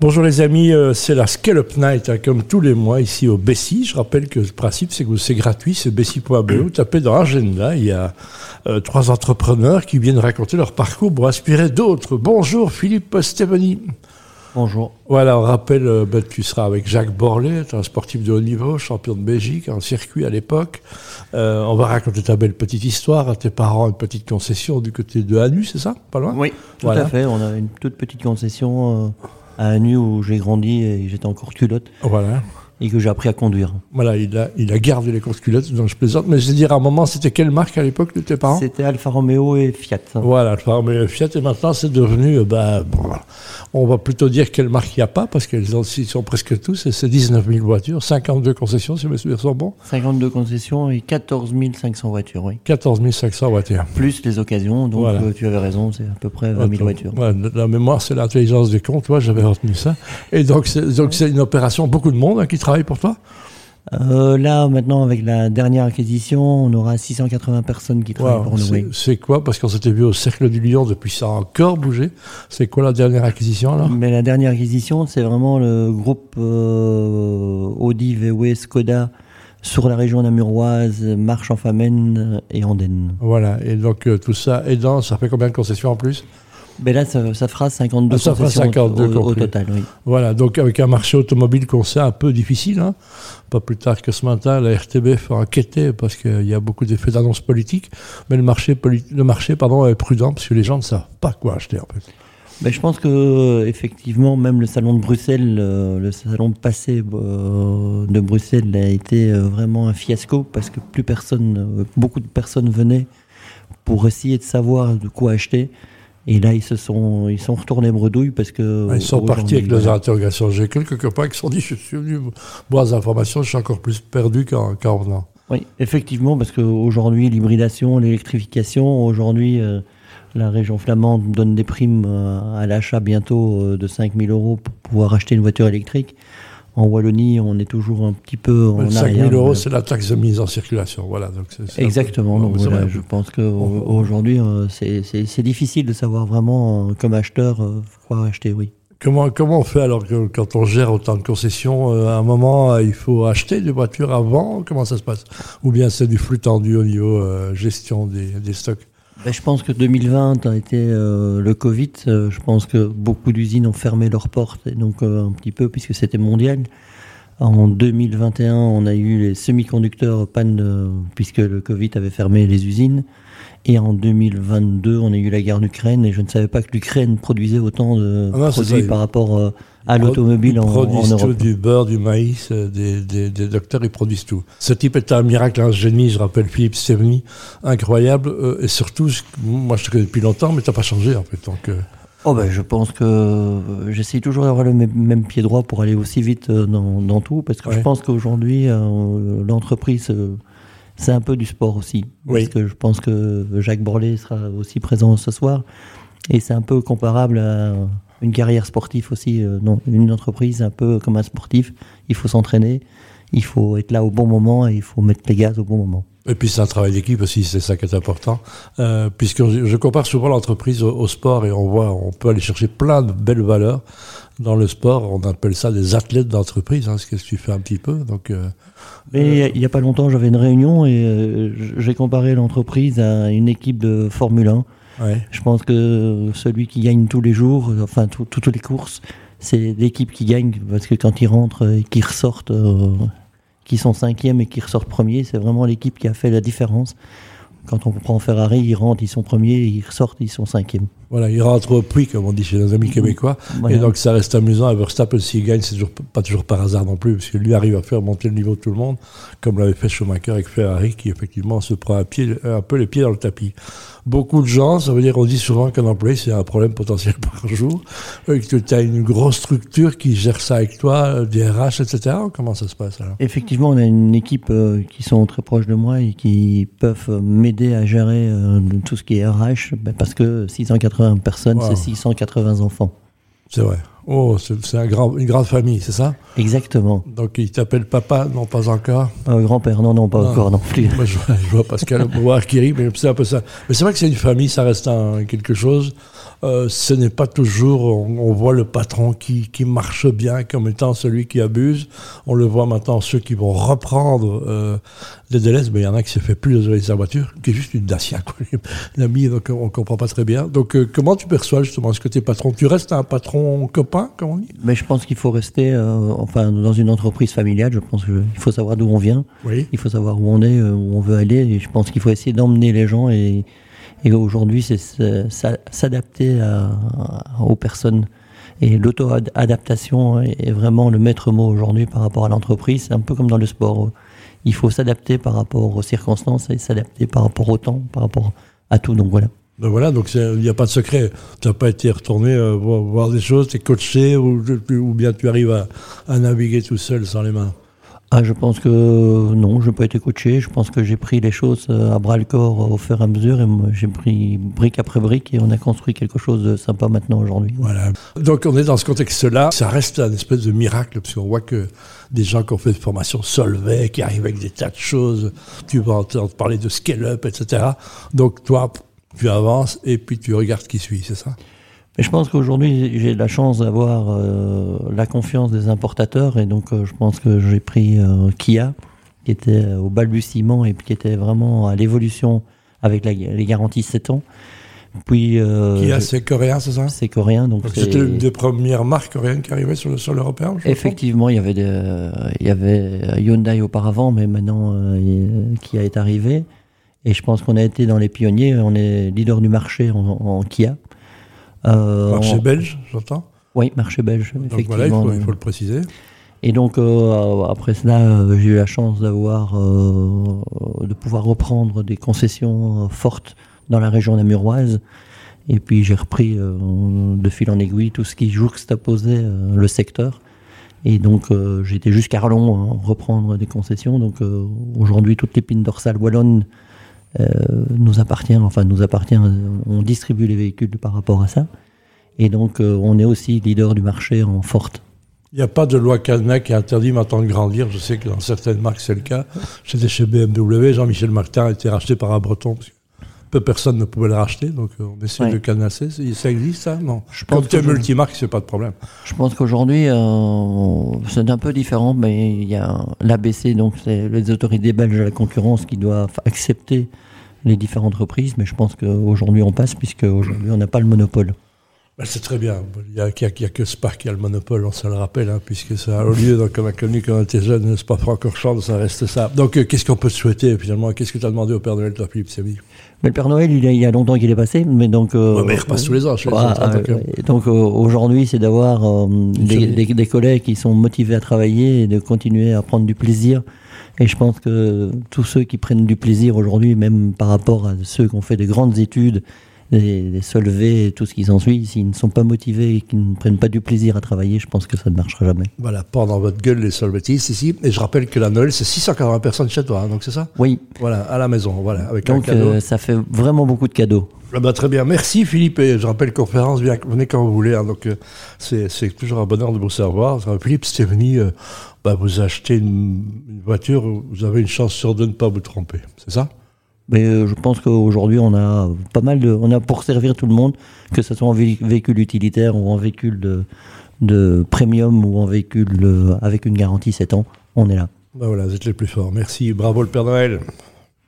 Bonjour les amis, euh, c'est la Scallop Night, hein, comme tous les mois ici au Bessie. Je rappelle que le principe c'est que c'est gratuit, c'est bessie.be. Tapez dans l'agenda, il y a euh, trois entrepreneurs qui viennent raconter leur parcours pour inspirer d'autres. Bonjour Philippe Steveni. Bonjour. Voilà, on rappelle, euh, ben, tu seras avec Jacques Borlet, un sportif de haut niveau, champion de Belgique, en circuit à l'époque. Euh, on va raconter ta belle petite histoire à tes parents, une petite concession du côté de Hanu, c'est ça? Pas loin? Oui, tout à fait. On a une toute petite concession. Euh, à Anu où j'ai grandi et j'étais encore culotte. Et que j'ai appris à conduire. Voilà, il a, il a gardé les courses culottes, donc je plaisante. Mais je veux dire, à un moment, c'était quelle marque à l'époque de tes parents? C'était Alfa Romeo et Fiat. Voilà, Alfa Romeo et Fiat. Et maintenant, c'est devenu, bah, on va plutôt dire quelle marque il n'y a pas, parce qu'elles sont presque tous, et c'est 19 000 voitures, 52 concessions, si mes souvenirs sont bons. 52 concessions et 14 500 voitures, oui. 14 500 voitures. Plus les occasions, donc euh, tu avais raison, c'est à peu près 20 000 voitures. la mémoire, c'est l'intelligence des comptes, toi, j'avais retenu ça. Et donc, c'est une opération, beaucoup de monde hein, qui travaille pour toi euh, là, maintenant, avec la dernière acquisition, on aura 680 personnes qui travaillent pour nous. C'est quoi? Parce qu'on s'était vu au Cercle du Lion, depuis ça a encore bougé. C'est quoi la dernière acquisition alors? Mais la dernière acquisition, c'est vraiment le groupe euh, Audi, VW, Skoda sur la région namuroise, Marche en Famenne et Andenne. Voilà, et donc euh, tout ça aidant, ça fait combien de concessions en plus? Mais là, ça, fera 52 ah, au, total. Oui. Voilà, donc avec un marché automobile qu'on sait un peu difficile, hein. pas plus tard que ce matin, la RTBF a enquêté parce qu'il y a beaucoup d'effets d'annonce politique, mais le marché, le marché pardon, est prudent parce que les gens ne savent pas quoi acheter en fait. Mais je pense que effectivement, même le salon de Bruxelles, euh, le salon passé euh, de Bruxelles a été euh, vraiment un fiasco parce que plus personne, beaucoup de personnes venaient pour essayer de savoir de quoi acheter. Et là, ils se sont, ils sont retournés bredouille parce que. ils sont partis avec leurs interrogations. J'ai quelques copains qui se sont dit Je suis venu boire des informations, je suis encore plus perdu qu'en venant. Oui, effectivement, parce qu'aujourd'hui, l'hybridation, l'électrification, aujourd'hui, euh, la région flamande donne des primes euh, à l'achat bientôt euh, de 5000 euros pour pouvoir acheter une voiture électrique. En Wallonie, on est toujours un petit peu en 5 000 euros, c'est la taxe de mise en circulation. Voilà, donc Exactement. donc je pense qu'aujourd'hui, euh, c'est difficile de savoir vraiment, euh, comme acheteur, euh, quoi acheter, oui. Comment, comment on fait alors que quand on gère autant de concessions À un moment, il faut acheter des voitures avant? Comment ça se passe? Ou bien c'est du flux tendu au niveau gestion des, des stocks? Ben, je pense que 2020 a été euh, le Covid. Euh, je pense que beaucoup d'usines ont fermé leurs portes, et donc euh, un petit peu puisque c'était mondial. En 2021, on a eu les semi-conducteurs panne puisque le Covid avait fermé les usines. Et en 2022, on a eu la guerre d'Ukraine et je ne savais pas que l'Ukraine produisait autant de ah produits par rapport euh, à l'automobile en, en, Europe. du beurre, du maïs, euh, des, des, docteurs, ils produisent tout. Ce type est un miracle, un génie, je rappelle Philippe Steveni, incroyable. Euh, et surtout, moi je te connais depuis longtemps, mais tu n'as pas changé en fait. Donc, Oh ben, je pense que j'essaie toujours d'avoir le même, pied droit pour aller aussi vite dans, dans tout, parce que je pense qu'aujourd'hui, l'entreprise c'est un peu du sport aussi. Parce que je pense que Jacques Borlet sera aussi présent ce soir. Et c'est un peu comparable à une carrière sportive aussi. Euh, non, une entreprise, un peu comme un sportif. Il faut s'entraîner, il faut être là au bon moment et il faut mettre les gaz au bon moment. Et puis c'est un travail d'équipe aussi, c'est ça qui est important. Euh, puisque je compare souvent l'entreprise au, sport et on voit, on peut aller chercher plein de belles valeurs dans le sport. On appelle ça des athlètes d'entreprise, hein, ce que tu fais un petit peu. Donc, euh, mais il n'y a, pas longtemps, j'avais une réunion et euh, j'ai comparé l'entreprise à une équipe de Formule 1. Je pense que celui qui gagne tous les jours, enfin toutes les courses, c'est l'équipe qui gagne parce que quand ils rentrent et qu'ils ressortent, euh, qui sont cinquièmes et qui ressortent premiers, c'est vraiment l'équipe qui a fait la différence. Quand on prend Ferrari, ils rentrent, ils sont premiers, ils ressortent, ils sont cinquièmes. Voilà, il rentre au prix, comme on dit chez nos amis québécois. Et donc, ça reste amusant. À Verstappen, s'il gagne, c'est toujours, pas toujours par hasard non plus, parce que lui arrive à faire monter le niveau de tout le monde, comme l'avait fait Schumacher avec Ferrari, qui effectivement se prend un, pied, un peu les pieds dans le tapis. Beaucoup de gens, ça veut dire, on dit souvent qu'un employé, c'est un problème potentiel par jour, euh, que tu as une grosse structure qui gère ça avec toi, euh, des RH, etc. Comment ça se passe alors? Effectivement, on a une équipe euh, qui sont très proches de moi et qui peuvent m'aider à gérer tout ce qui est RH, ben, parce que 680 personnes, c'est 680 enfants. C'est vrai. Oh, c'est un grand, une grande famille, c'est ça? Exactement. Donc il t'appelle papa? Non, pas encore. Euh, grand-père, non, non, pas encore non plus. Moi, je, vois, Pascal voir qui rit, mais c'est un peu ça. Mais c'est vrai que c'est une famille, ça reste un, quelque chose. Euh, ce n'est pas toujours, on, voit le patron qui, qui, marche bien comme étant celui qui abuse. On le voit maintenant, ceux qui vont reprendre euh, les délais, mais il y en a qui se fait plus de sa voiture, qui est juste une Dacia. L'ami, donc on ne comprend pas très bien. Donc euh, comment tu perçois justement? Ce que tu es patron? Tu restes un patron copain, comme on dit Mais je pense qu'il faut rester, euh, enfin, dans une entreprise familiale, je pense qu'il faut savoir d'où on vient. Oui. Il faut savoir où on est, où on veut aller. Et je pense qu'il faut essayer d'emmener les gens et et aujourd'hui, c'est s'adapter aux personnes. Et l'auto-adaptation est vraiment le maître mot aujourd'hui par rapport à l'entreprise. C'est un peu comme dans le sport. Il faut s'adapter par rapport aux circonstances et s'adapter par rapport au temps, par rapport à tout. Donc voilà. Ben voilà, donc il n'y a pas de secret. Tu n'as pas été retourné euh, voir, des choses, tu es coaché ou, ou, bien tu arrives à, à naviguer tout seul sans les mains? Ah, je pense que non, je n'ai pas été coaché. Je pense que j'ai pris les choses euh, à bras le corps au fur et à mesure et j'ai pris brique après brique et on a construit quelque chose de sympa maintenant aujourd'hui. Voilà. Donc on est dans ce contexte-là. Ça reste un espèce de miracle parce qu'on voit que des gens qui ont fait des formations Solvay, qui arrivent avec des tas de choses. Tu vas entendre parler de scale-up, etc. Donc toi, tu avances et puis tu regardes qui suit, c'est ça? Mais je pense qu'aujourd'hui, j'ai la chance d'avoir euh, la confiance des importateurs et donc euh, je pense que j'ai pris euh, Kia, qui était au balbutiement et qui était vraiment à l'évolution avec les garanties 7 ans. Puis, Kia, c'est coréen, c'est ça? C'est coréen. Donc, c'était une des premières marques coréennes qui arrivaient sur le sol européen Effectivement, il y, avait il y avait Hyundai auparavant, mais maintenant, Kia est arrivé. Et je pense qu'on a été dans les pionniers, on est leader du marché en Kia. Euh, marché belge, j'entends Oui, marché belge, effectivement. Voilà, il faut, le préciser. Et donc euh, après cela, euh, j'ai eu la chance d'avoir, de pouvoir reprendre des concessions fortes dans la région namuroise. Et puis j'ai repris de fil en aiguille tout ce qui juxtaposait le secteur. Et donc j'étais jusqu'à Arlon hein, reprendre des concessions. Donc aujourd'hui, toutes les pines dorsales wallonnes nous appartient, enfin nous appartient, on distribue les véhicules par rapport à ça. Et donc euh, on est aussi leader du marché en forte. Il n'y a pas de loi Cadenas qui interdit maintenant de grandir. Je sais que dans certaines marques c'est le cas. J'étais chez BMW, Jean-Michel Martin a été racheté par un breton. Peu personne ne pouvait le racheter, donc euh, on essaie de cadenasser. Ça existe, ça Non. Je Comme tu es multimarque, c'est pas de problème. Je pense qu'aujourd'hui, c'est un peu différent, mais il y a l'ABC, donc c'est les autorités belges de la concurrence qui doivent accepter les différentes reprises, mais je pense qu'aujourd'hui on passe, puisque aujourd'hui on n'a pas le monopole. Ben, c'est très bien. Il n'y a, que Spark qui a le monopole, on se le rappelle, hein, puisque ça a au lieu, donc, comme a connu quand on était jeune, pas Francorchamps, ça reste ça. Donc, euh, qu'est-ce qu'on peut te souhaiter finalement? Qu'est-ce que tu as demandé au Père Noël, toi, Philippe Samy? Mais le Père Noël, il, y a longtemps qu'il est passé, mais donc. Euh, mais il repasse tous les ans. Chez les donc euh, aujourd'hui, c'est d'avoir des, des, collègues qui sont motivés à travailler et de continuer à prendre du plaisir et je pense que tous ceux qui prennent du plaisir aujourd'hui, même par rapport à ceux qui ont fait des grandes études, des, solvés et tout ce qui s'ensuit, s'ils ne sont pas motivés et qu'ils ne prennent pas du plaisir à travailler, je pense que ça ne marchera jamais. Voilà, pas dans votre gueule les solvétistes ici. Et je rappelle que la Noël, c'est 680 personnes chez toi, hein, donc c'est ça? Oui. Voilà, à la maison, voilà, avec donc, un cadeau. Euh, ça fait vraiment beaucoup de cadeaux. Ah bah, très bien, merci Philippe. Et je rappelle conférence, venez quand vous voulez. Hein, donc euh, c'est toujours un bonheur de vous savoir. Philippe Stéphanie, euh, bah, vous achetez une, voiture, vous avez une chance sur deux de ne pas vous tromper. C'est ça? Mais euh, je pense qu'aujourd'hui, on a pas mal de. On a pour servir tout le monde, que ce soit en véhicule utilitaire ou en véhicule de, de premium ou en véhicule avec une garantie 7 ans, on est là. Bah voilà, vous êtes les plus forts. Merci. Bravo le Père Noël.